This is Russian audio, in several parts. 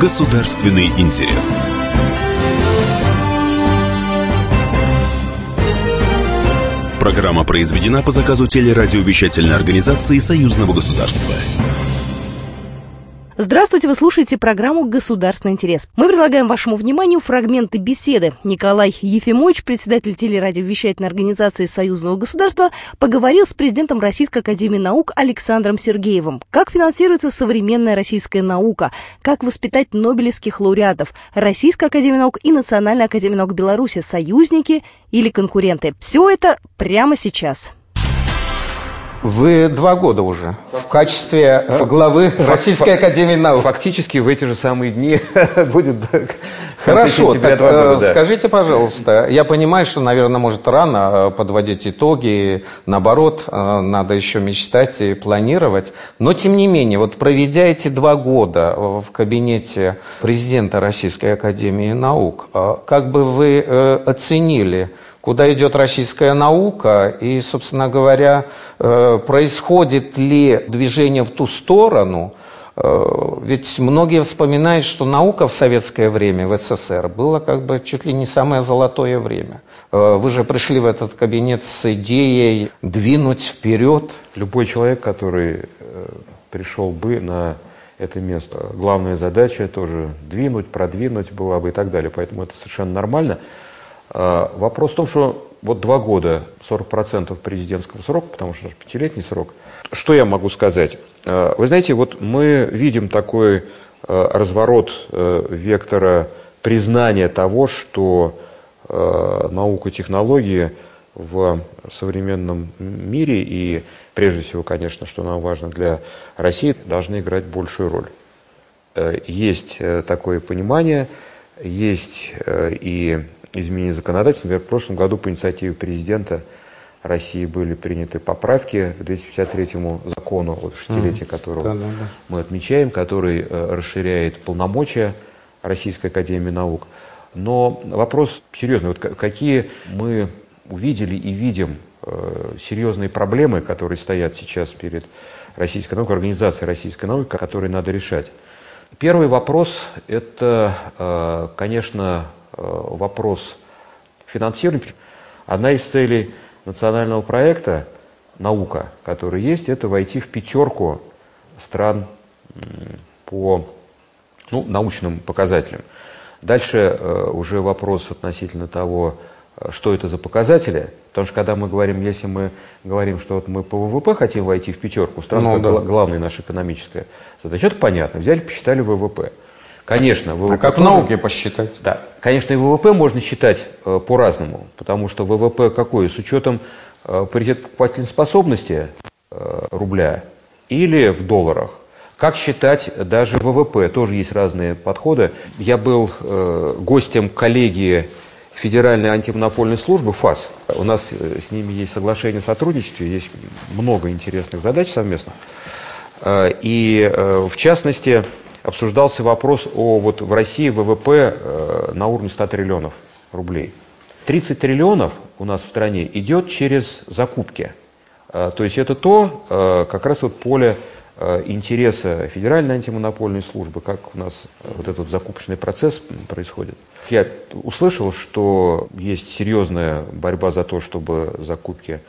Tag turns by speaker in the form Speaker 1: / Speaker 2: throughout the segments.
Speaker 1: Государственный интерес. Программа произведена по заказу телерадиовещательной организации Союзного государства.
Speaker 2: Здравствуйте, вы слушаете программу «Государственный интерес». Мы предлагаем вашему вниманию фрагменты беседы. Николай Ефимович, председатель телерадиовещательной организации Союзного государства, поговорил с президентом Российской академии наук Александром Сергеевым. Как финансируется современная российская наука? Как воспитать нобелевских лауреатов? Российская академия наук и Национальная академия наук Беларуси – союзники или конкуренты? Все это прямо сейчас.
Speaker 3: Вы два года уже в качестве э, главы Российской Академии Наук.
Speaker 4: Фактически в эти же самые дни будет
Speaker 3: Хорошо, так, года, да. скажите, пожалуйста, я понимаю, что, наверное, может рано э, подводить итоги, наоборот, э, надо еще мечтать и планировать, но тем не менее, вот проведя эти два года в кабинете президента Российской Академии Наук, как бы вы оценили куда идет российская наука и, собственно говоря, э, происходит ли движение в ту сторону, э, ведь многие вспоминают, что наука в советское время, в СССР, было как бы чуть ли не самое золотое время. Э, вы же пришли в этот кабинет с идеей двинуть вперед.
Speaker 4: Любой человек, который пришел бы на это место, главная задача тоже двинуть, продвинуть была бы и так далее. Поэтому это совершенно нормально. А, вопрос в том, что вот два года, 40% президентского срока, потому что пятилетний срок. Что я могу сказать? А, вы знаете, вот мы видим такой а, разворот вектора признания того, что наука, технологии в современном мире и прежде всего, конечно, что нам важно для России, должны играть большую роль. Есть э, такое понимание, есть э, и изменений законодательства. Например, в прошлом году по инициативе президента России были приняты поправки к 253 закону, вот шестилетие которого да, да, да. мы отмечаем, который э, расширяет полномочия Российской Академии Наук. Но вопрос серьезный. Вот какие мы увидели и видим э, серьезные проблемы, которые стоят сейчас перед российской наукой, организацией российской науки, которые надо решать. Первый вопрос – это, э, конечно, Э, вопрос финансирования. Одна из целей национального проекта «Наука», который есть, это войти в пятерку стран по ну, научным показателям. Дальше э, уже вопрос относительно того, что это за показатели. Потому что когда мы говорим, если мы говорим, что вот мы по ВВП хотим войти в пятерку стран, ну, да. главная наша экономическая задача, это понятно. Взяли, посчитали ВВП. Конечно,
Speaker 3: ВВП. А как в науке посчитать?
Speaker 4: Да, конечно, и ВВП можно считать э, по-разному, потому что ВВП какой? С учетом э, паритет покупательной способности э, рубля или в долларах. Как считать даже ВВП? Тоже есть разные подходы. Я был э, гостем коллегии Федеральной антимонопольной службы ФАС. У нас э, с ними есть соглашение о сотрудничестве, есть много интересных задач совместно. Э, и э, в частности, обсуждался вопрос о вот в России ВВП на уровне 100 триллионов рублей. 30 триллионов у нас в стране идет через закупки. То есть это то, как раз вот поле интереса Федеральной антимонопольной службы, как у нас вот этот закупочный процесс происходит. Я услышал, что есть серьезная борьба за то, чтобы закупки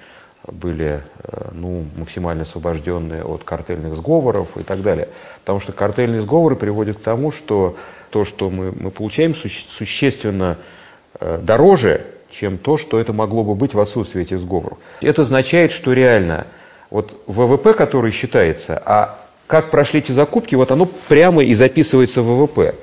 Speaker 4: были э, ну, максимально освобожденные от картельных сговоров и так далее. Потому что картельные сговоры приводят к тому, что то, что мы, мы получаем, суще, существенно э, дороже, чем то, что это могло бы быть в отсутствии этих сговоров. Это означает, что реально вот ВВП, который считается, а как прошли эти закупки, вот оно прямо и записывается в ВВП.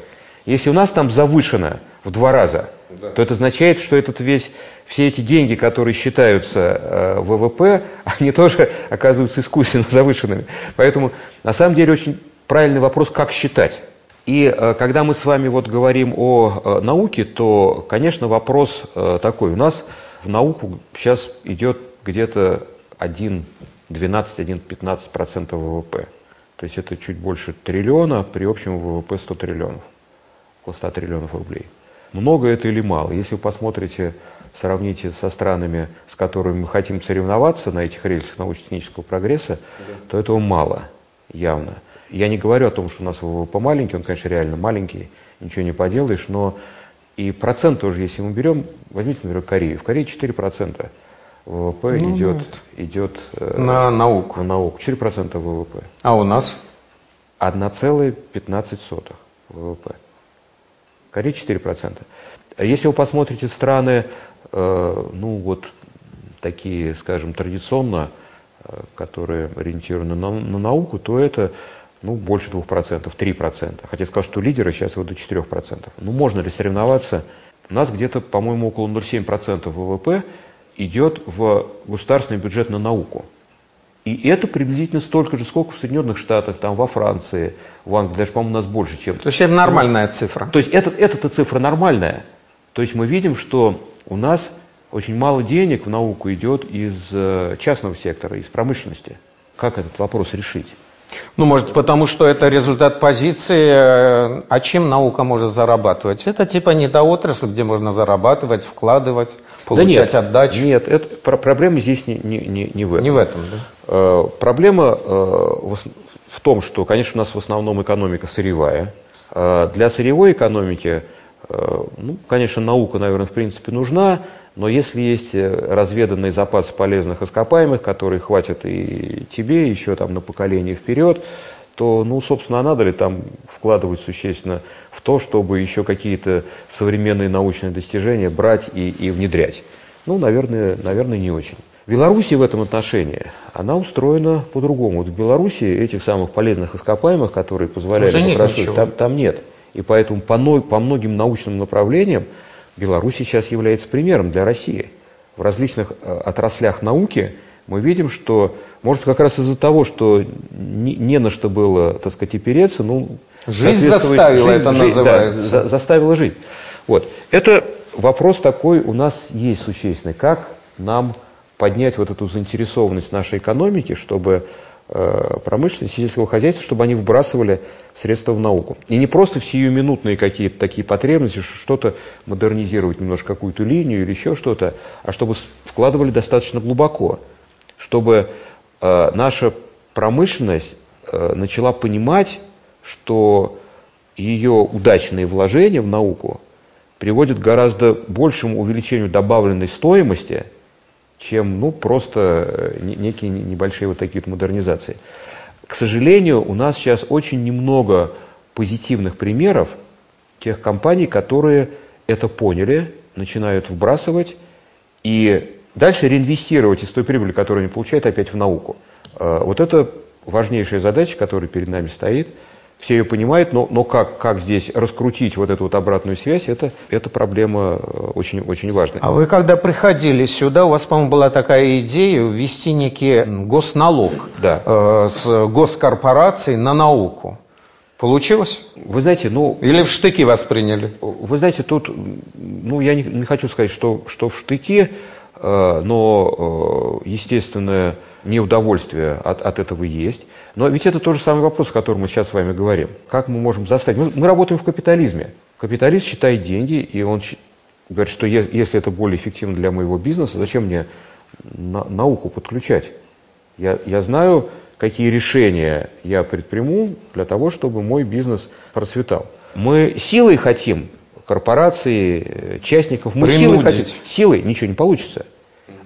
Speaker 4: Если у нас там завышено в два раза, да. то это означает, что этот весь все эти деньги, которые считаются э, ВВП, они тоже оказываются искусственно завышенными. Поэтому на самом деле очень правильный вопрос, как считать. И э, когда мы с вами вот говорим о э, науке, то, конечно, вопрос э, такой. У нас в науку сейчас идет где-то 1,12-1,15% ВВП. То есть это чуть больше триллиона при общем ВВП 100 триллионов, около 100 триллионов рублей. Много это или мало? Если вы посмотрите сравните со странами, с которыми мы хотим соревноваться на этих рельсах научно-технического прогресса, да. то этого мало, явно. Я не говорю о том, что у нас ВВП маленький, он, конечно, реально маленький, ничего не поделаешь, но и процент тоже, если мы берем, возьмите, например, Корею. В Корее 4% ВВП ну, идет, идет
Speaker 3: э, на науку.
Speaker 4: На науку. 4% ВВП.
Speaker 3: А у нас?
Speaker 4: 1,15 ВВП. Корея 4%. А если вы посмотрите страны, э, ну вот такие, скажем, традиционно, э, которые ориентированы на, на науку, то это ну, больше 2%, 3%. Хотя сказал, что лидеры сейчас вот до 4%. Ну, можно ли соревноваться? У нас где-то, по-моему, около 0,7% ВВП идет в государственный бюджет на науку. И это приблизительно столько же, сколько в Соединенных Штатах, там, во Франции, в Англии, даже, по-моему, у нас больше, чем...
Speaker 3: То есть это нормальная цифра?
Speaker 4: То есть это, эта цифра нормальная. То есть мы видим, что у нас очень мало денег в науку идет из э, частного сектора, из промышленности. Как этот вопрос решить?
Speaker 3: Ну, может, потому что это результат позиции, э, а чем наука может зарабатывать? Это типа не та отрасль, где можно зарабатывать, вкладывать, получать да нет, отдачу.
Speaker 4: Нет, это, проблема здесь не, не, не, не в этом.
Speaker 3: Не в этом, да?
Speaker 4: Э, проблема э, в том, что, конечно, у нас в основном экономика сырьевая. Для сырьевой экономики, ну, конечно, наука, наверное, в принципе нужна, но если есть э, разведанный запас полезных ископаемых, которые хватит и тебе еще там на поколение вперед, то, ну, собственно, надо ли там вкладывать существенно в то, чтобы еще какие-то современные научные достижения брать и, и внедрять? Ну, наверное, наверное, не очень. Белоруссия в этом отношении, она устроена по-другому. Вот в Беларуси этих самых полезных ископаемых, которые позволяли
Speaker 3: покрашивать,
Speaker 4: там, там нет. И поэтому по, по многим научным направлениям Беларусь сейчас является примером для России. В различных э, отраслях науки мы видим, что, может, как раз из-за того, что не, не на что было, так сказать, опереться, ну...
Speaker 3: Жизнь заставила, жизнь, это жизнь, называется.
Speaker 4: Да, за, заставила жить. Вот. Это вопрос такой у нас есть существенный. Как нам поднять вот эту заинтересованность нашей экономики, чтобы промышленности, сельского хозяйства, чтобы они вбрасывали средства в науку. И не просто в сиюминутные какие-то такие потребности, что-то модернизировать, немножко какую-то линию или еще что-то, а чтобы вкладывали достаточно глубоко, чтобы э, наша промышленность э, начала понимать, что ее удачные вложения в науку приводят к гораздо большему увеличению добавленной стоимости – чем ну, просто э, некие небольшие вот такие вот модернизации. К сожалению, у нас сейчас очень немного позитивных примеров тех компаний, которые это поняли, начинают вбрасывать и дальше реинвестировать из той прибыли, которую они получают, опять в науку. Э, вот это важнейшая задача, которая перед нами стоит – все ее понимают, но, но как, как здесь раскрутить вот эту вот обратную связь, это, это проблема э, очень, очень важная.
Speaker 3: А вы когда приходили сюда, у вас, по-моему, была такая идея ввести некий госналог
Speaker 4: да.
Speaker 3: э, с госкорпорацией на науку. Получилось?
Speaker 4: Вы знаете, ну...
Speaker 3: Или в штыки восприняли?
Speaker 4: Вы знаете, тут, ну, я не, не хочу сказать, что, что в штыки, э, но, э, естественное неудовольствие от, от этого есть. Но ведь это тот же самый вопрос, о котором мы сейчас с вами говорим. Как мы можем заставить? Мы, мы работаем в капитализме. Капиталист считает деньги, и он говорит, что если это более эффективно для моего бизнеса, зачем мне на, науку подключать? Я, я знаю, какие решения я предприму для того, чтобы мой бизнес процветал. Мы силой хотим корпорации, частников, мы
Speaker 3: Принудить.
Speaker 4: силой хотим. Силой ничего не получится.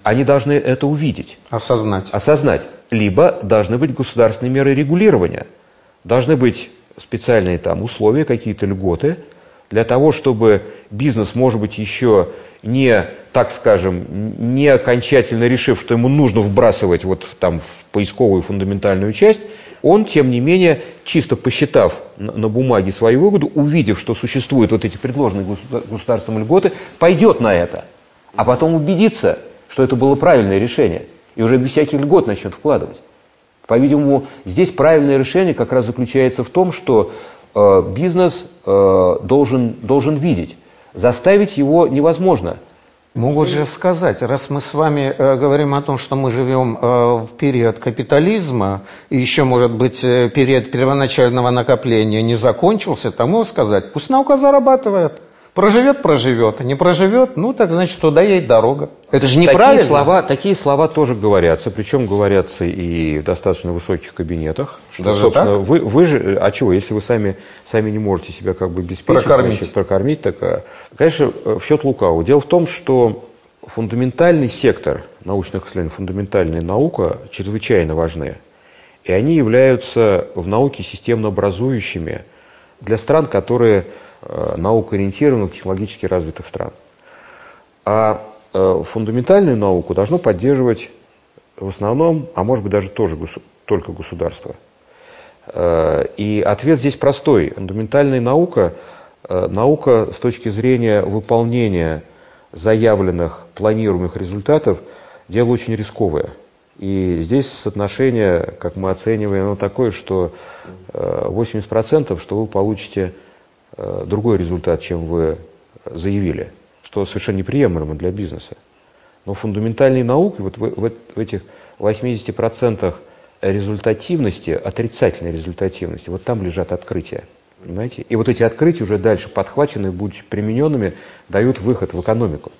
Speaker 4: Они должны это увидеть.
Speaker 3: Осознать.
Speaker 4: Осознать либо должны быть государственные меры регулирования. Должны быть специальные там условия, какие-то льготы, для того, чтобы бизнес, может быть, еще не, так скажем, не окончательно решив, что ему нужно вбрасывать вот там в поисковую фундаментальную часть, он, тем не менее, чисто посчитав на бумаге свою выгоду, увидев, что существуют вот эти предложенные государством льготы, пойдет на это, а потом убедится, что это было правильное решение – и уже без всяких льгот начнет вкладывать. По-видимому, здесь правильное решение как раз заключается в том, что э, бизнес э, должен, должен видеть. Заставить его невозможно.
Speaker 3: Могут же сказать, раз мы с вами э, говорим о том, что мы живем э, в период капитализма, и еще, может быть, э, период первоначального накопления не закончился, тому сказать, пусть наука зарабатывает. Проживет, проживет. Не проживет, ну так значит, туда ей дорога. Это же неправильно.
Speaker 4: Такие слова, такие слова тоже говорятся, причем говорятся и в достаточно высоких кабинетах.
Speaker 3: Что, Даже собственно, так?
Speaker 4: Вы, вы же, а чего, если вы сами, сами не можете себя как бы обеспечить,
Speaker 3: прокормить, значит,
Speaker 4: прокормить так, а, конечно, в счет лукавого. Дело в том, что фундаментальный сектор научных исследований, фундаментальная наука чрезвычайно важны. И они являются в науке системно образующими для стран, которые э, наукоориентированных, технологически развитых стран. А э, фундаментальную науку должно поддерживать в основном, а может быть даже тоже только государство. Э, и ответ здесь простой. Фундаментальная наука, наука с точки зрения выполнения заявленных, планируемых результатов, дело очень рисковое. И здесь соотношение, как мы оцениваем, оно такое, что 80%, э, что вы получите э, другой результат, чем вы заявили, что совершенно неприемлемо для бизнеса. Но фундаментальные науки вот в, в, в этих 80% результативности, отрицательной результативности, вот там лежат открытия. Понимаете? И вот эти открытия уже дальше подхвачены, будучи примененными, дают выход в экономику.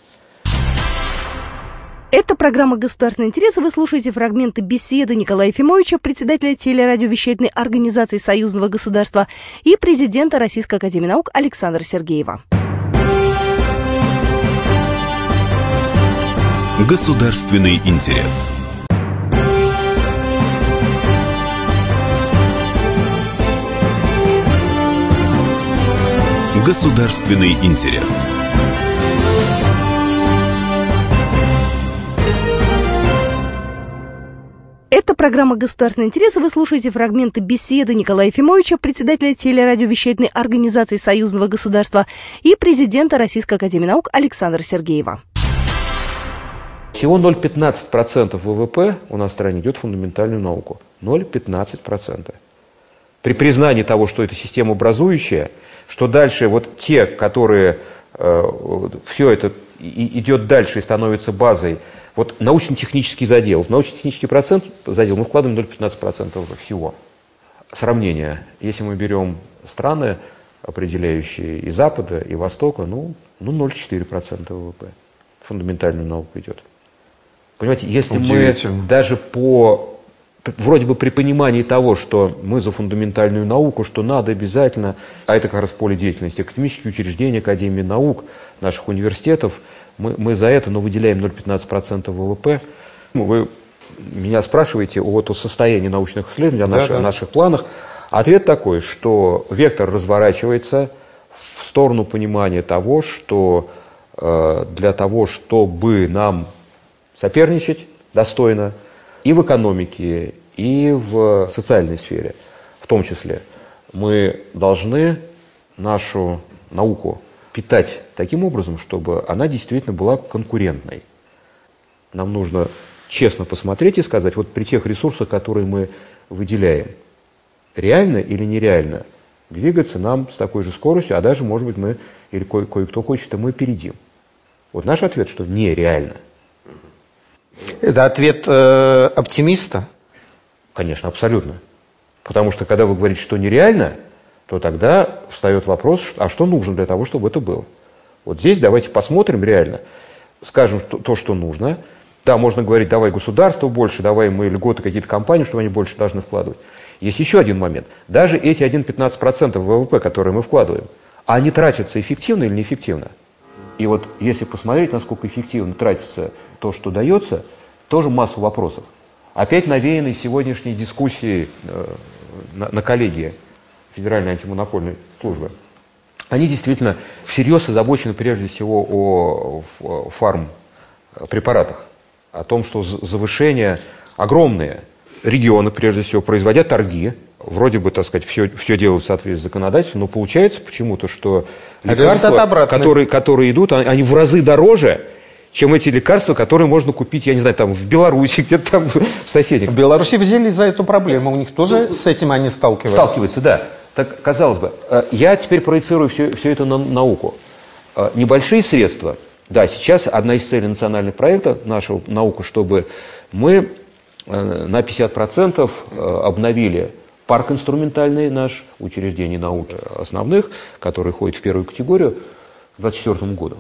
Speaker 2: Это программа «Государственный интерес». Вы слушаете фрагменты беседы Николая Ефимовича, председателя телерадиовещательной организации Союзного государства и президента Российской академии наук Александра Сергеева.
Speaker 1: Государственный интерес. Государственный интерес.
Speaker 2: Это программа «Государственный интерес». Вы слушаете фрагменты беседы Николая Ефимовича, председателя телерадиовещательной организации Союзного государства и президента Российской академии наук Александра Сергеева.
Speaker 4: Всего 0,15% ВВП у нас в стране идет в фундаментальную науку. 0,15%. При признании того, что это система образующая, что дальше вот те, которые э, все это идет дальше и становится базой вот научно-технический задел. В научно-технический процент, задел мы вкладываем 0,15% всего. Сравнение. Если мы берем страны, определяющие и Запада, и Востока, ну, ну 0,4% ВВП. Фундаментальную науку идет. Понимаете, если мы даже по вроде бы при понимании того, что мы за фундаментальную науку, что надо обязательно, а это как раз поле деятельности, академические учреждения, Академии наук, наших университетов – мы, мы за это но выделяем 0,15% ВВП. Ну, вы меня спрашиваете о, о состоянии научных исследований, о, да, наших, да. о наших планах. Ответ такой, что вектор разворачивается в сторону понимания того, что э, для того, чтобы нам соперничать достойно и в экономике, и в социальной сфере, в том числе, мы должны нашу науку питать таким образом, чтобы она действительно была конкурентной. Нам нужно честно посмотреть и сказать, вот при тех ресурсах, которые мы выделяем, реально или нереально двигаться нам с такой же скоростью, а даже, может быть, мы, или ко- кое-кто хочет, а мы опередим. Вот наш ответ, что нереально.
Speaker 3: Это ответ э, оптимиста?
Speaker 4: Конечно, абсолютно. Потому что, когда вы говорите, что нереально – то тогда встает вопрос, а что нужно для того, чтобы это было. Вот здесь давайте посмотрим реально, скажем то, что нужно. Да, можно говорить, давай государство больше, давай мы льготы какие-то компании, чтобы они больше должны вкладывать. Есть еще один момент. Даже эти 1-15% ВВП, которые мы вкладываем, они тратятся эффективно или неэффективно? И вот если посмотреть, насколько эффективно тратится то, что дается, тоже масса вопросов. Опять навеянной сегодняшней дискуссии э, на, на коллегии Федеральной антимонопольной службы, они действительно всерьез озабочены прежде всего о фармпрепаратах, о том, что завышение огромные регионы, прежде всего, производят торги, вроде бы, так сказать, все, все делают в соответствии с законодательством, но получается почему-то, что лекарства, которые, которые идут, они в разы дороже, чем эти лекарства, которые можно купить, я не знаю, там в Беларуси, где-то там в соседних.
Speaker 3: В Беларуси взялись за эту проблему, у них тоже с этим они сталкиваются.
Speaker 4: Сталкиваются, да. Так, казалось бы, э, я теперь проецирую все, все это на науку. Э, небольшие средства. Да, сейчас одна из целей национальных проектов нашего наука, чтобы мы э, на 50% обновили парк инструментальный наш, учреждений науки основных, который входит в первую категорию, 2024 году.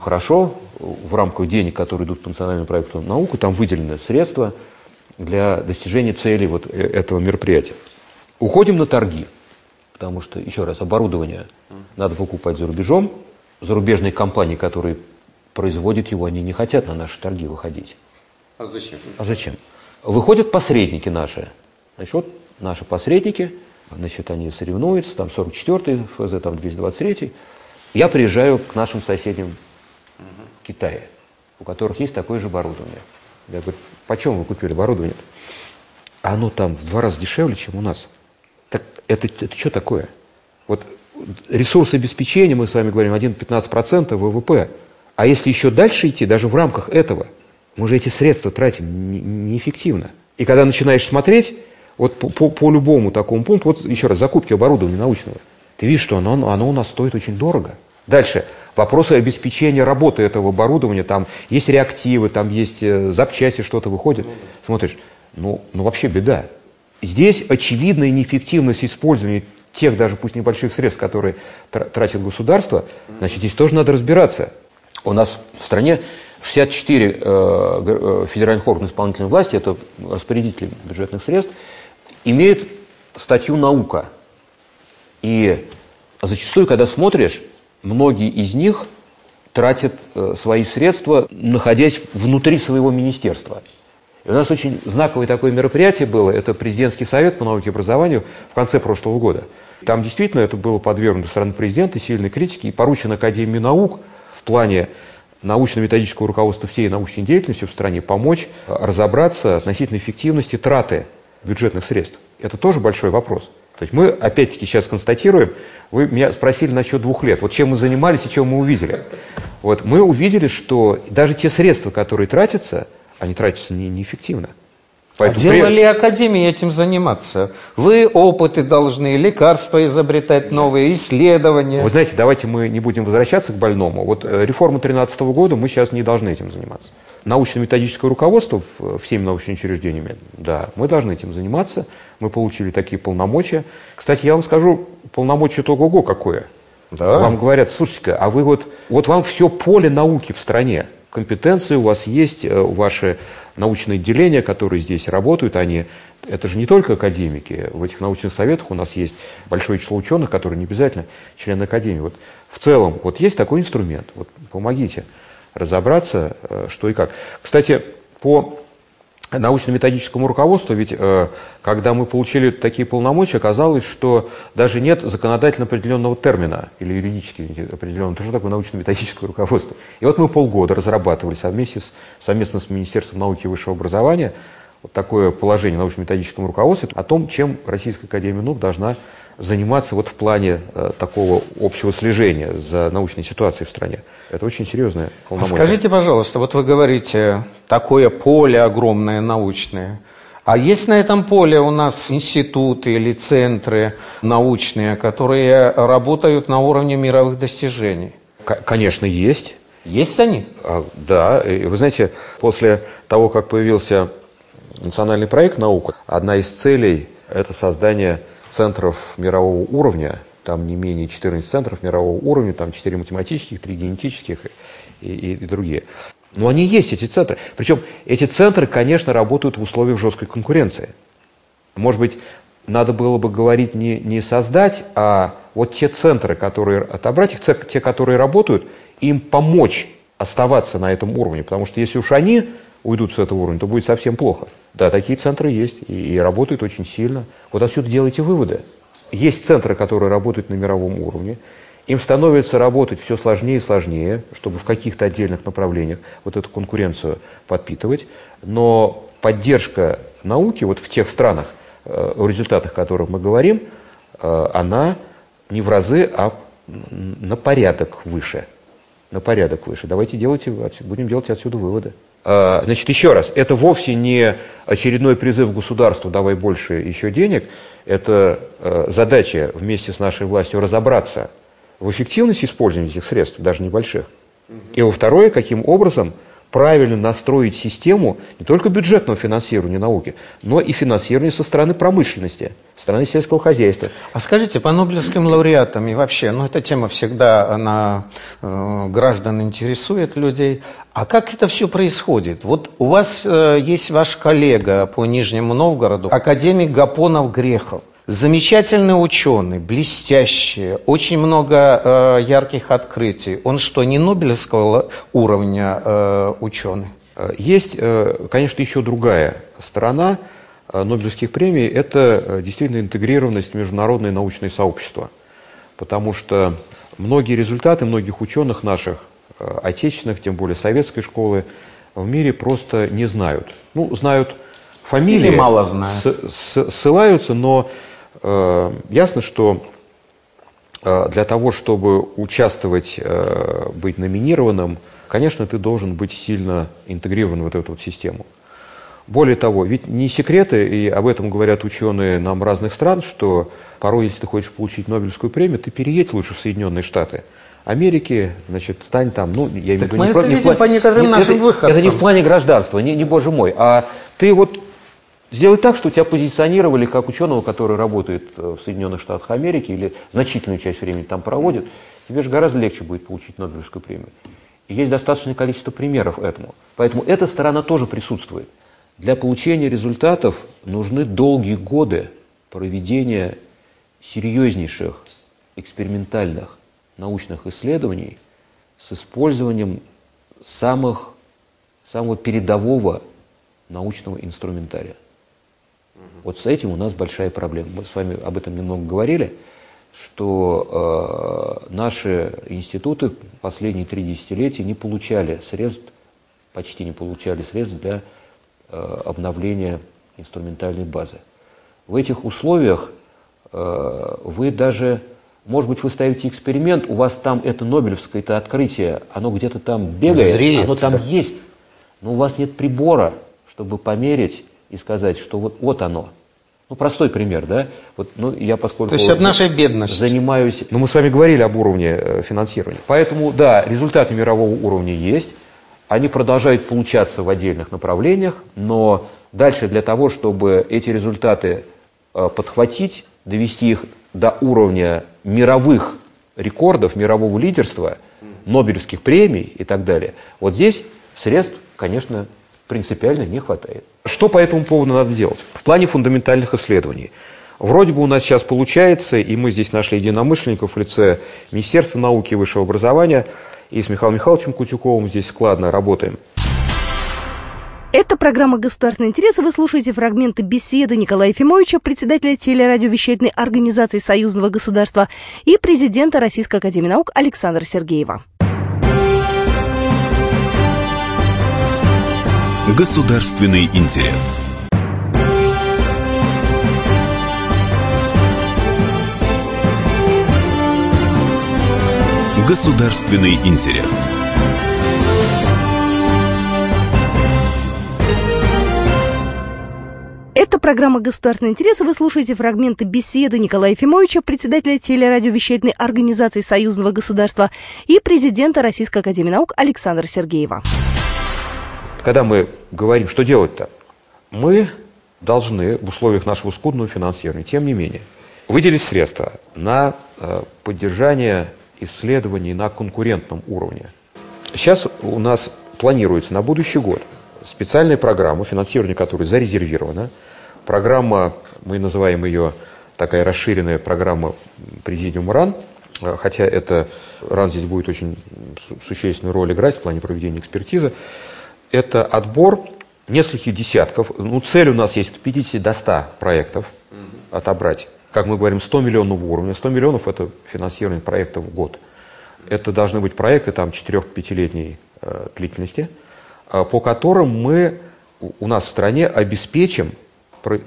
Speaker 4: Хорошо, в рамках денег, которые идут по национальному проекту науку, там выделены средства для достижения целей вот этого мероприятия. Уходим на торги, потому что, еще раз, оборудование надо покупать за рубежом. Зарубежные компании, которые производят его, они не хотят на наши торги выходить.
Speaker 3: А зачем?
Speaker 4: А зачем? Выходят посредники наши. Значит, вот наши посредники, значит, они соревнуются, там 44-й ФЗ, там 223-й. Я приезжаю к нашим соседям в Китае, у которых есть такое же оборудование. Я говорю, почем вы купили оборудование? -то? Оно там в два раза дешевле, чем у нас. Так это, это что такое? Вот ресурс обеспечения, мы с вами говорим, 1-15% ВВП. А если еще дальше идти, даже в рамках этого, мы же эти средства тратим неэффективно. И когда начинаешь смотреть, вот по, по, по любому такому пункту, вот еще раз, закупки оборудования научного, ты видишь, что оно, оно у нас стоит очень дорого. Дальше, вопросы обеспечения работы этого оборудования, там есть реактивы, там есть э, запчасти, что-то выходит. Смотришь, ну, ну вообще беда. Здесь очевидная неэффективность использования тех даже пусть небольших средств, которые тратит государство, значит, здесь тоже надо разбираться. У нас в стране 64 э, э, федеральных органов исполнительной власти, это распорядители бюджетных средств, имеют статью «Наука». И зачастую, когда смотришь, многие из них тратят э, свои средства, находясь внутри своего министерства. И у нас очень знаковое такое мероприятие было, это президентский совет по науке и образованию в конце прошлого года. Там действительно это было подвергнуто стороны президента сильной критике и поручено Академии наук в плане научно-методического руководства всей научной деятельности в стране помочь разобраться относительно эффективности траты бюджетных средств. Это тоже большой вопрос. То есть мы, опять-таки, сейчас констатируем, вы меня спросили насчет двух лет, вот чем мы занимались и чем мы увидели. Вот мы увидели, что даже те средства, которые тратятся, они тратятся не, неэффективно.
Speaker 3: Поэтому а дело ли Академии этим заниматься? Вы опыты должны, лекарства изобретать новые, исследования.
Speaker 4: Вы знаете, давайте мы не будем возвращаться к больному. Вот э, реформа 2013 года мы сейчас не должны этим заниматься. Научно-методическое руководство всеми научными учреждениями, да, мы должны этим заниматься. Мы получили такие полномочия. Кстати, я вам скажу, полномочия то ого какое. Да. Вам говорят, слушайте-ка, а вы вот, вот вам все поле науки в стране. Компетенции у вас есть, э, ваши научные отделения, которые здесь работают, они, это же не только академики. В этих научных советах у нас есть большое число ученых, которые не обязательно члены академии. Вот в целом, вот есть такой инструмент. Вот помогите разобраться, э, что и как. Кстати, по научно-методическому руководству, ведь э, когда мы получили такие полномочия, оказалось, что даже нет законодательно определенного термина или юридически определенного, то что такое научно-методическое руководство. И вот мы полгода разрабатывали совместно с, совместно с Министерством науки и высшего образования вот такое положение научно-методическому руководству о том, чем Российская Академия наук должна заниматься вот в плане э, такого общего слежения за научной ситуацией в стране. Это очень серьезное
Speaker 3: полномочие. А скажите, пожалуйста, вот вы говорите, такое поле огромное научное. А есть на этом поле у нас институты или центры научные, которые работают на уровне мировых достижений?
Speaker 4: Конечно, есть.
Speaker 3: Есть они?
Speaker 4: А, да. И вы знаете, после того, как появился национальный проект «Наука», одна из целей – это создание центров мирового уровня, там не менее 14 центров мирового уровня, там 4 математических, 3 генетических и, и, и другие. Но они есть, эти центры. Причем эти центры, конечно, работают в условиях жесткой конкуренции. Может быть, надо было бы говорить не, не создать, а вот те центры, которые отобрать, их, те, которые работают, им помочь оставаться на этом уровне. Потому что если уж они уйдут с этого уровня, то будет совсем плохо. Да, такие центры есть и, и работают очень сильно. Вот отсюда делайте выводы. Есть центры, которые работают на мировом уровне. Им становится работать все сложнее и сложнее, чтобы в каких-то отдельных направлениях вот эту конкуренцию подпитывать. Но поддержка науки вот в тех странах, э, о результатах которых мы говорим, э, она не в разы, а на порядок выше. На порядок выше. Давайте делать, будем делать отсюда выводы. А, значит, еще раз, это вовсе не очередной призыв государству «давай больше еще денег», это э, задача вместе с нашей властью разобраться в эффективности использования этих средств, даже небольших. И во второе, каким образом правильно настроить систему не только бюджетного финансирования науки, но и финансирования со стороны промышленности, со стороны сельского хозяйства.
Speaker 3: А скажите, по Нобелевским лауреатам и вообще, ну эта тема всегда, она э, граждан интересует людей, а как это все происходит? Вот у вас э, есть ваш коллега по Нижнему Новгороду, академик Гапонов-Грехов. Замечательный ученый, блестящий, очень много э, ярких открытий. Он что, не Нобелевского уровня э, ученый?
Speaker 4: Э, есть, э, конечно, еще другая сторона э, Нобелевских премий. Это действительно интегрированность в международное научное сообщество. Потому что многие результаты многих ученых наших, отечественных, тем более советской школы, в мире просто не знают. Ну, знают фамилии.
Speaker 3: Или мало знают.
Speaker 4: Ссылаются, но Э, ясно, что э, для того, чтобы участвовать, э, быть номинированным, конечно, ты должен быть сильно интегрирован в эту вот систему. Более того, ведь не секреты, и об этом говорят ученые нам разных стран, что порой, если ты хочешь получить Нобелевскую премию, ты переедь лучше в Соединенные Штаты. Америки, значит, стань там, ну, я
Speaker 3: имею в виду... не, не, по некоторым не, нашим
Speaker 4: это,
Speaker 3: выходцам.
Speaker 4: Это не в плане гражданства, не, не боже мой, а ты вот Сделать так, что тебя позиционировали как ученого, который работает э, в Соединенных Штатах Америки или значительную часть времени там проводит, тебе же гораздо легче будет получить Нобелевскую премию. И есть достаточное количество примеров этому. Поэтому эта сторона тоже присутствует. Для получения результатов нужны долгие годы проведения серьезнейших экспериментальных научных исследований с использованием самых, самого передового научного инструментария. Вот с этим у нас большая проблема. Мы с вами об этом немного говорили, что э, наши институты последние три десятилетия не получали средств, почти не получали средств для э, обновления инструментальной базы. В этих условиях э, вы даже, может быть, вы ставите эксперимент, у вас там это Нобелевское это открытие, оно где-то там бегает, Зреет, оно там да. есть, но у вас нет прибора, чтобы померить и сказать, что вот, вот оно. Ну, простой пример, да? Вот, ну, я поскольку
Speaker 3: То есть от нашей бедности.
Speaker 4: занимаюсь... Ну, мы с вами говорили об уровне э, финансирования. Поэтому, да, результаты мирового уровня есть. Они продолжают получаться в отдельных направлениях, но дальше для того, чтобы эти результаты э, подхватить, довести их до уровня мировых рекордов, мирового лидерства, Нобелевских премий и так далее, вот здесь средств, конечно, принципиально не хватает. Что по этому поводу надо делать? В плане фундаментальных исследований. Вроде бы у нас сейчас получается, и мы здесь нашли единомышленников в лице Министерства науки и высшего образования, и с Михаилом Михайловичем Кутюковым здесь складно работаем.
Speaker 2: Это программа «Государственный интерес». Вы слушаете фрагменты беседы Николая Ефимовича, председателя телерадиовещательной организации Союзного государства и президента Российской академии наук Александра Сергеева.
Speaker 1: Государственный интерес. Государственный интерес.
Speaker 2: Это программа «Государственный интерес». Вы слушаете фрагменты беседы Николая Ефимовича, председателя телерадиовещательной организации Союзного государства и президента Российской академии наук Александра Сергеева
Speaker 4: когда мы говорим, что делать-то, мы должны в условиях нашего скудного финансирования, тем не менее, выделить средства на э, поддержание исследований на конкурентном уровне. Сейчас у нас планируется на будущий год специальная программа, финансирование которой зарезервировано. Программа, мы называем ее такая расширенная программа Президиум РАН, э, хотя это РАН здесь будет очень существенную роль играть в плане проведения экспертизы это отбор нескольких десятков. Ну, цель у нас есть от 50 до 100 проектов отобрать. Как мы говорим, 100 миллионов уровня. 100 миллионов – это финансирование проектов в год. Это должны быть проекты там 4-5-летней э, длительности, э, по которым мы у нас в стране обеспечим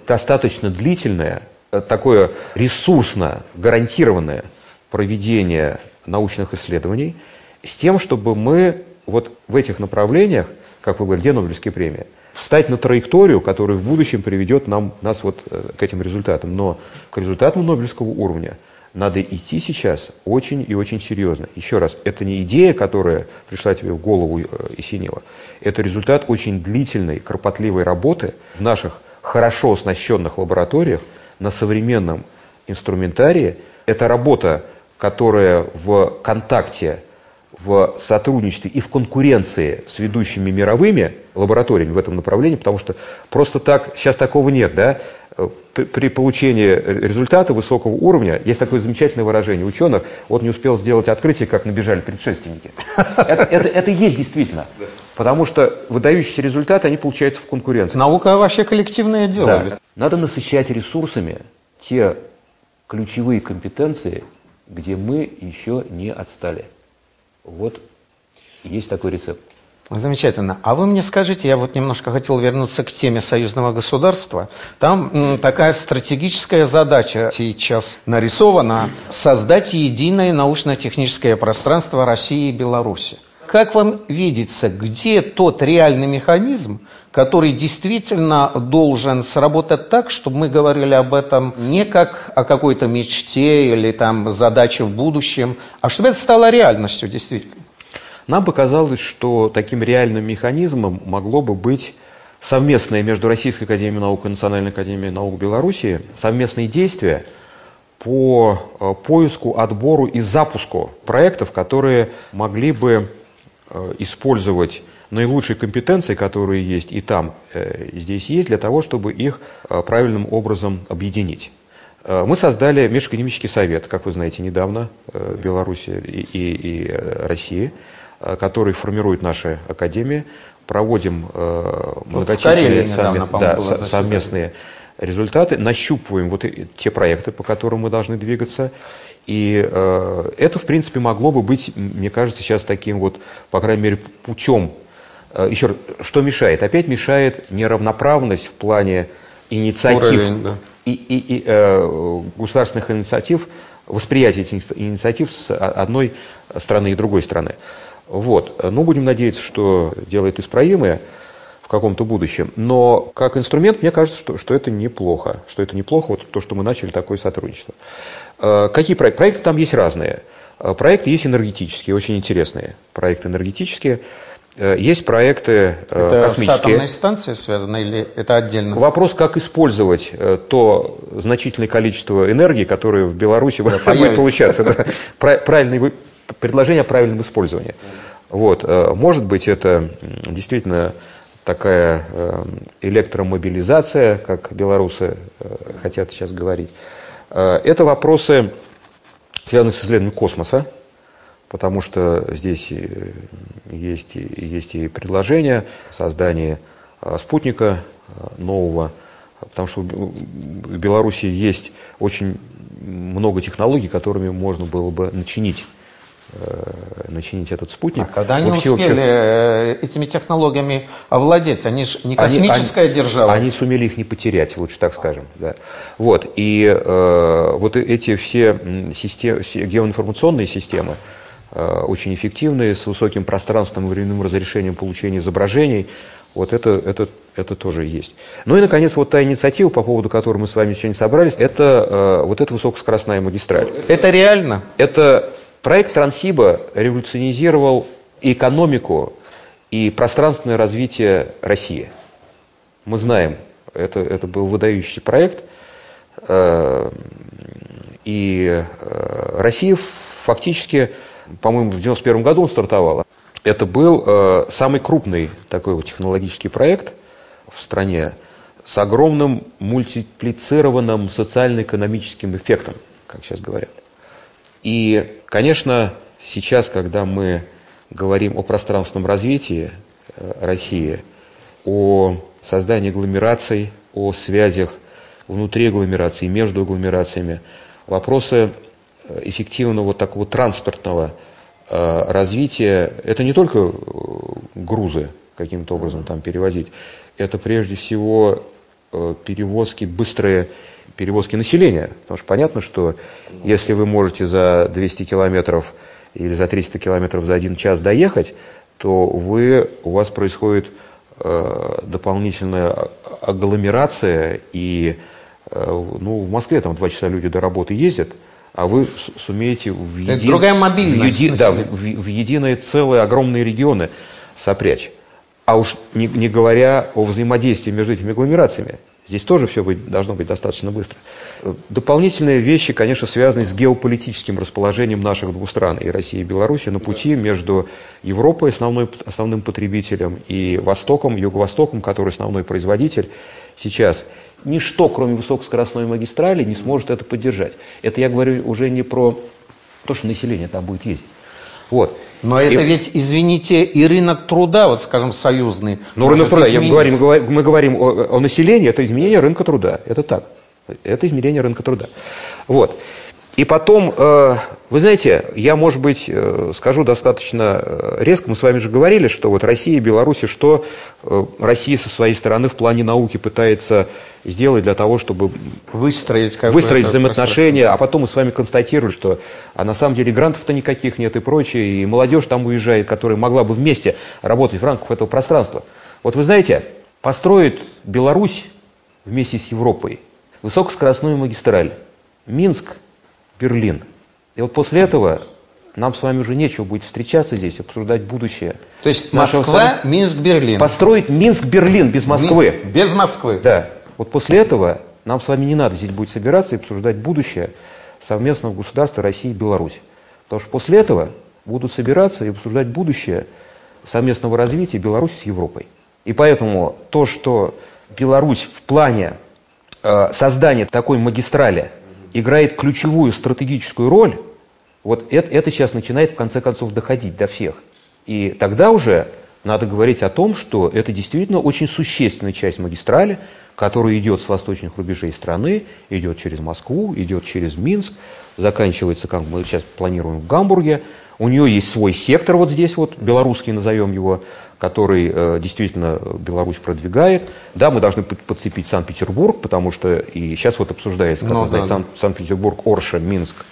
Speaker 4: достаточно длительное, э, такое ресурсно гарантированное проведение научных исследований с тем, чтобы мы вот в этих направлениях как вы говорите, где Нобелевские премии? Встать на траекторию, которая в будущем приведет нам, нас вот э, к этим результатам. Но к результатам Нобелевского уровня надо идти сейчас очень и очень серьезно. Еще раз, это не идея, которая пришла тебе в голову э, и синила. Это результат очень длительной, кропотливой работы в наших хорошо оснащенных лабораториях на современном инструментарии. Это работа, которая в контакте, в сотрудничестве и в конкуренции с ведущими мировыми лабораториями в этом направлении, потому что просто так, сейчас такого нет, да, при получении результата высокого уровня, есть такое замечательное выражение ученых, вот не успел сделать открытие, как набежали предшественники. Это, это, это есть действительно. Потому что выдающиеся результаты, они получаются в конкуренции.
Speaker 3: Наука вообще коллективное дело.
Speaker 4: Да. Надо насыщать ресурсами те ключевые компетенции, где мы еще не отстали. Вот есть такой рецепт.
Speaker 3: Замечательно. А вы мне скажите, я вот немножко хотел вернуться к теме союзного государства. Там такая стратегическая задача сейчас нарисована – создать единое научно-техническое пространство России и Беларуси. Как вам видится, где тот реальный механизм, который действительно должен сработать так, чтобы мы говорили об этом не как о какой-то мечте или там задаче в будущем, а чтобы это стало реальностью действительно?
Speaker 4: Нам показалось, что таким реальным механизмом могло бы быть совместное между Российской Академией Наук и Национальной Академией Наук Беларуси совместные действия по э, поиску, отбору и запуску проектов, которые могли бы э, использовать наилучшие компетенции, которые есть и там, э, и здесь есть, для того, чтобы их правильным образом объединить. Мы создали Межакадемический совет, как вы знаете, недавно в Беларуси и, и, и России. Э, который формирует наши академии. Проводим э, многочисленные совмест, да, совместные результаты, нащупываем вот те проекты, по которым мы должны двигаться. И э, это, в принципе, могло бы быть, мне кажется, сейчас таким вот, по крайней мере, путем. Э, еще раз, что мешает? Опять мешает неравноправность в плане инициатив Уровень, да. и, и, и э, государственных инициатив, восприятия этих инициатив с одной страны и другой страны. Вот. Ну, будем надеяться, что делает исправимое в каком-то будущем. Но как инструмент, мне кажется, что, что это неплохо. Что это неплохо, вот то, что мы начали такое сотрудничество. Э, какие проекты? Проекты там есть разные. Э, проекты есть энергетические, очень интересные. Проекты энергетические. Э, есть проекты это космические. Это с
Speaker 3: атомной станцией связано или это отдельно?
Speaker 4: Вопрос, как использовать то значительное количество энергии, которое в Беларуси да, будет получаться. Правильный предложение о правильном использовании. Вот. Э, может быть, это действительно такая э, электромобилизация, как белорусы э, хотят сейчас говорить. Это вопросы, связанные с исследованием космоса, потому что здесь есть, есть и предложение создания спутника нового, потому что в Беларуси есть очень много технологий, которыми можно было бы начинить Э, начинить этот спутник.
Speaker 3: А когда они успели вообще... Э, этими технологиями овладеть? Они же не космическая
Speaker 4: они,
Speaker 3: держава.
Speaker 4: Они сумели их не потерять, лучше так скажем. Да. Вот. И э, вот эти все системы, геоинформационные системы, э, очень эффективные, с высоким пространственным и временным разрешением получения изображений, вот это, это, это тоже есть. Ну и, наконец, вот та инициатива, по поводу которой мы с вами сегодня собрались, это э, вот эта высокоскоростная магистраль.
Speaker 3: Это реально?
Speaker 4: Это Проект Транссиба революционизировал и экономику, и пространственное развитие России. Мы знаем, это, это был выдающийся проект, э, и э, Россия фактически, по-моему, в 1991 году он стартовала. Это был э, самый крупный такой вот технологический проект в стране с огромным мультиплицированным социально-экономическим эффектом, как сейчас говорят. И, конечно, сейчас, когда мы говорим о пространственном развитии э, России, о создании агломераций, о связях внутри агломераций, между агломерациями, вопросы эффективного такого транспортного э, развития, это не только грузы каким-то образом там перевозить, это прежде всего перевозки быстрые перевозки населения. Потому что понятно, что если вы можете за 200 километров или за 300 километров за один час доехать, то вы, у вас происходит э, дополнительная агломерация, и э, ну, в Москве там два часа люди до работы ездят, а вы сумеете в,
Speaker 3: един... другая мобильность
Speaker 4: в, еди... да, в, в, единые целые огромные регионы сопрячь. А уж не, не говоря о взаимодействии между этими агломерациями. Здесь тоже все быть, должно быть достаточно быстро. Дополнительные вещи, конечно, связаны с геополитическим расположением наших двух стран, и России и Беларуси, на пути между Европой, основной, основным потребителем, и Востоком, Юго-Востоком, который основной производитель сейчас. Ничто, кроме высокоскоростной магистрали, не сможет это поддержать. Это я говорю уже не про то, что население там будет ездить. Вот.
Speaker 3: Но и... это ведь, извините, и рынок труда, вот скажем, союзный.
Speaker 4: Ну, рынок труда, я говорим, мы говорим о, о населении, это изменение рынка труда. Это так. Это измерение рынка труда. Вот. И потом, э, вы знаете, я, может быть, э, скажу достаточно э, резко, мы с вами же говорили, что вот Россия и Беларусь, что Россия со своей стороны в плане науки пытается сделать для того, чтобы
Speaker 3: выстроить,
Speaker 4: выстроить взаимоотношения, а потом мы с вами констатируем, что а на самом деле грантов-то никаких нет и прочее, и молодежь там уезжает, которая могла бы вместе работать в рамках этого пространства. Вот вы знаете, построит Беларусь вместе с Европой высокоскоростную магистраль Минск, Берлин. И вот после этого нам с вами уже нечего будет встречаться здесь, обсуждать будущее.
Speaker 3: То есть Москва, сам... Минск, Берлин.
Speaker 4: Построить Минск, Берлин без Москвы.
Speaker 3: Без Москвы.
Speaker 4: Да. Вот после этого нам с вами не надо здесь будет собираться и обсуждать будущее совместного государства России и Беларуси. Потому что после этого будут собираться и обсуждать будущее совместного развития Беларуси с Европой. И поэтому то, что Беларусь в плане э, создания такой магистрали играет ключевую стратегическую роль, вот это, это сейчас начинает в конце концов доходить до всех. И тогда уже надо говорить о том, что это действительно очень существенная часть магистрали, которая идет с восточных рубежей страны, идет через Москву, идет через Минск, заканчивается, как мы сейчас планируем, в Гамбурге. У нее есть свой сектор вот здесь, вот, белорусский назовем его, который э, действительно Беларусь продвигает. Да, мы должны подцепить Санкт-Петербург, потому что и сейчас вот обсуждается, как ну, вы знаете, да. Санкт-Петербург, Орша, Минск,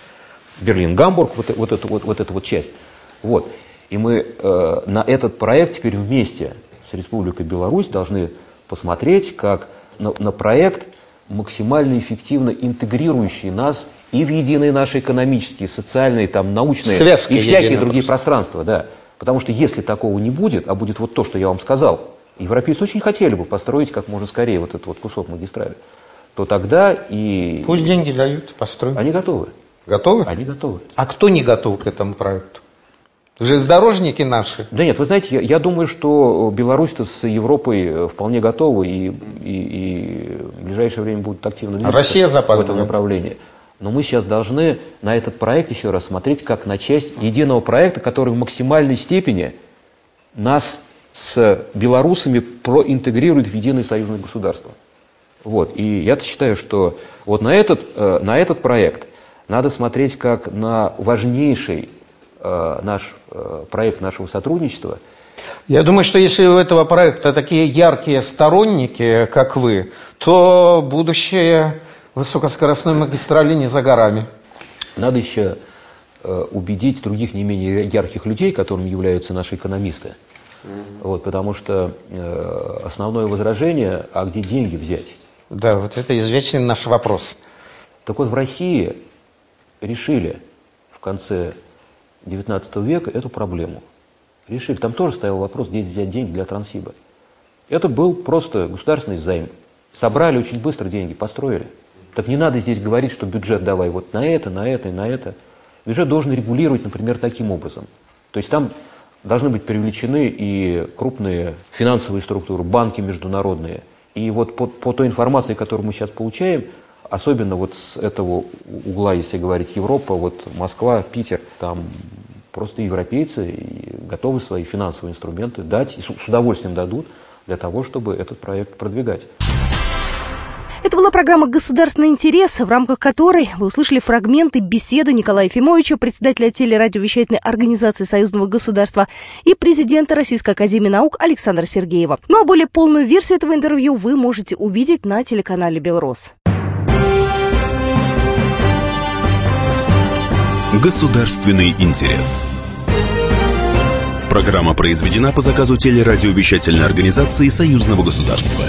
Speaker 4: Берлин, Гамбург, вот, вот, это, вот, вот эта вот часть. Вот. И мы э, на этот проект теперь вместе с Республикой Беларусь должны посмотреть, как на, на проект, максимально эффективно интегрирующий нас и в единые наши экономические, социальные, там, научные
Speaker 3: Связки
Speaker 4: и всякие другие пространства. Да. Потому что если такого не будет, а будет вот то, что я вам сказал, европейцы очень хотели бы построить как можно скорее вот этот вот кусок магистрали, то тогда и...
Speaker 3: Пусть деньги дают, построим.
Speaker 4: Они готовы.
Speaker 3: Готовы?
Speaker 4: Они готовы.
Speaker 3: А кто не готов к этому проекту? Железнодорожники наши?
Speaker 4: Да нет, вы знаете, я, я думаю, что Беларусь-то с Европой э, вполне готовы и, и, и в ближайшее время будут активно
Speaker 3: двигаться Россия
Speaker 4: в этом направлении. Но мы сейчас должны на этот проект еще раз смотреть как на часть единого проекта, который в максимальной степени нас с белорусами проинтегрирует в единое союзное государство. Вот. И я считаю, что вот на этот, э, на этот проект надо смотреть как на важнейший э, наш э, проект нашего сотрудничества.
Speaker 3: Я думаю, что если у этого проекта такие яркие сторонники, как вы, то будущее высокоскоростной магистрали не за горами.
Speaker 4: Надо еще э, убедить других не менее ярких людей, которыми являются наши экономисты. Вот, потому что э, основное возражение, а где деньги взять?
Speaker 3: Да, вот это извечный наш вопрос.
Speaker 4: Так вот, в России решили в конце XIX века эту проблему. Решили. Там тоже стоял вопрос, где взять деньги для Транссиба. Это был просто государственный займ. Собрали очень быстро деньги, построили. Так не надо здесь говорить, что бюджет давай вот на это, на это и на это. Бюджет должен регулировать, например, таким образом. То есть там должны быть привлечены и крупные финансовые структуры, банки международные. И вот по, по той информации, которую мы сейчас получаем, особенно вот с этого угла, если говорить Европа, вот Москва, Питер, там просто европейцы готовы свои финансовые инструменты дать и с удовольствием дадут для того, чтобы этот проект продвигать.
Speaker 2: Это была программа «Государственный интерес», в рамках которой вы услышали фрагменты беседы Николая Ефимовича, председателя телерадиовещательной организации Союзного государства и президента Российской академии наук Александра Сергеева. Ну а более полную версию этого интервью вы можете увидеть на телеканале «Белрос».
Speaker 1: Государственный интерес. Программа произведена по заказу телерадиовещательной организации Союзного государства.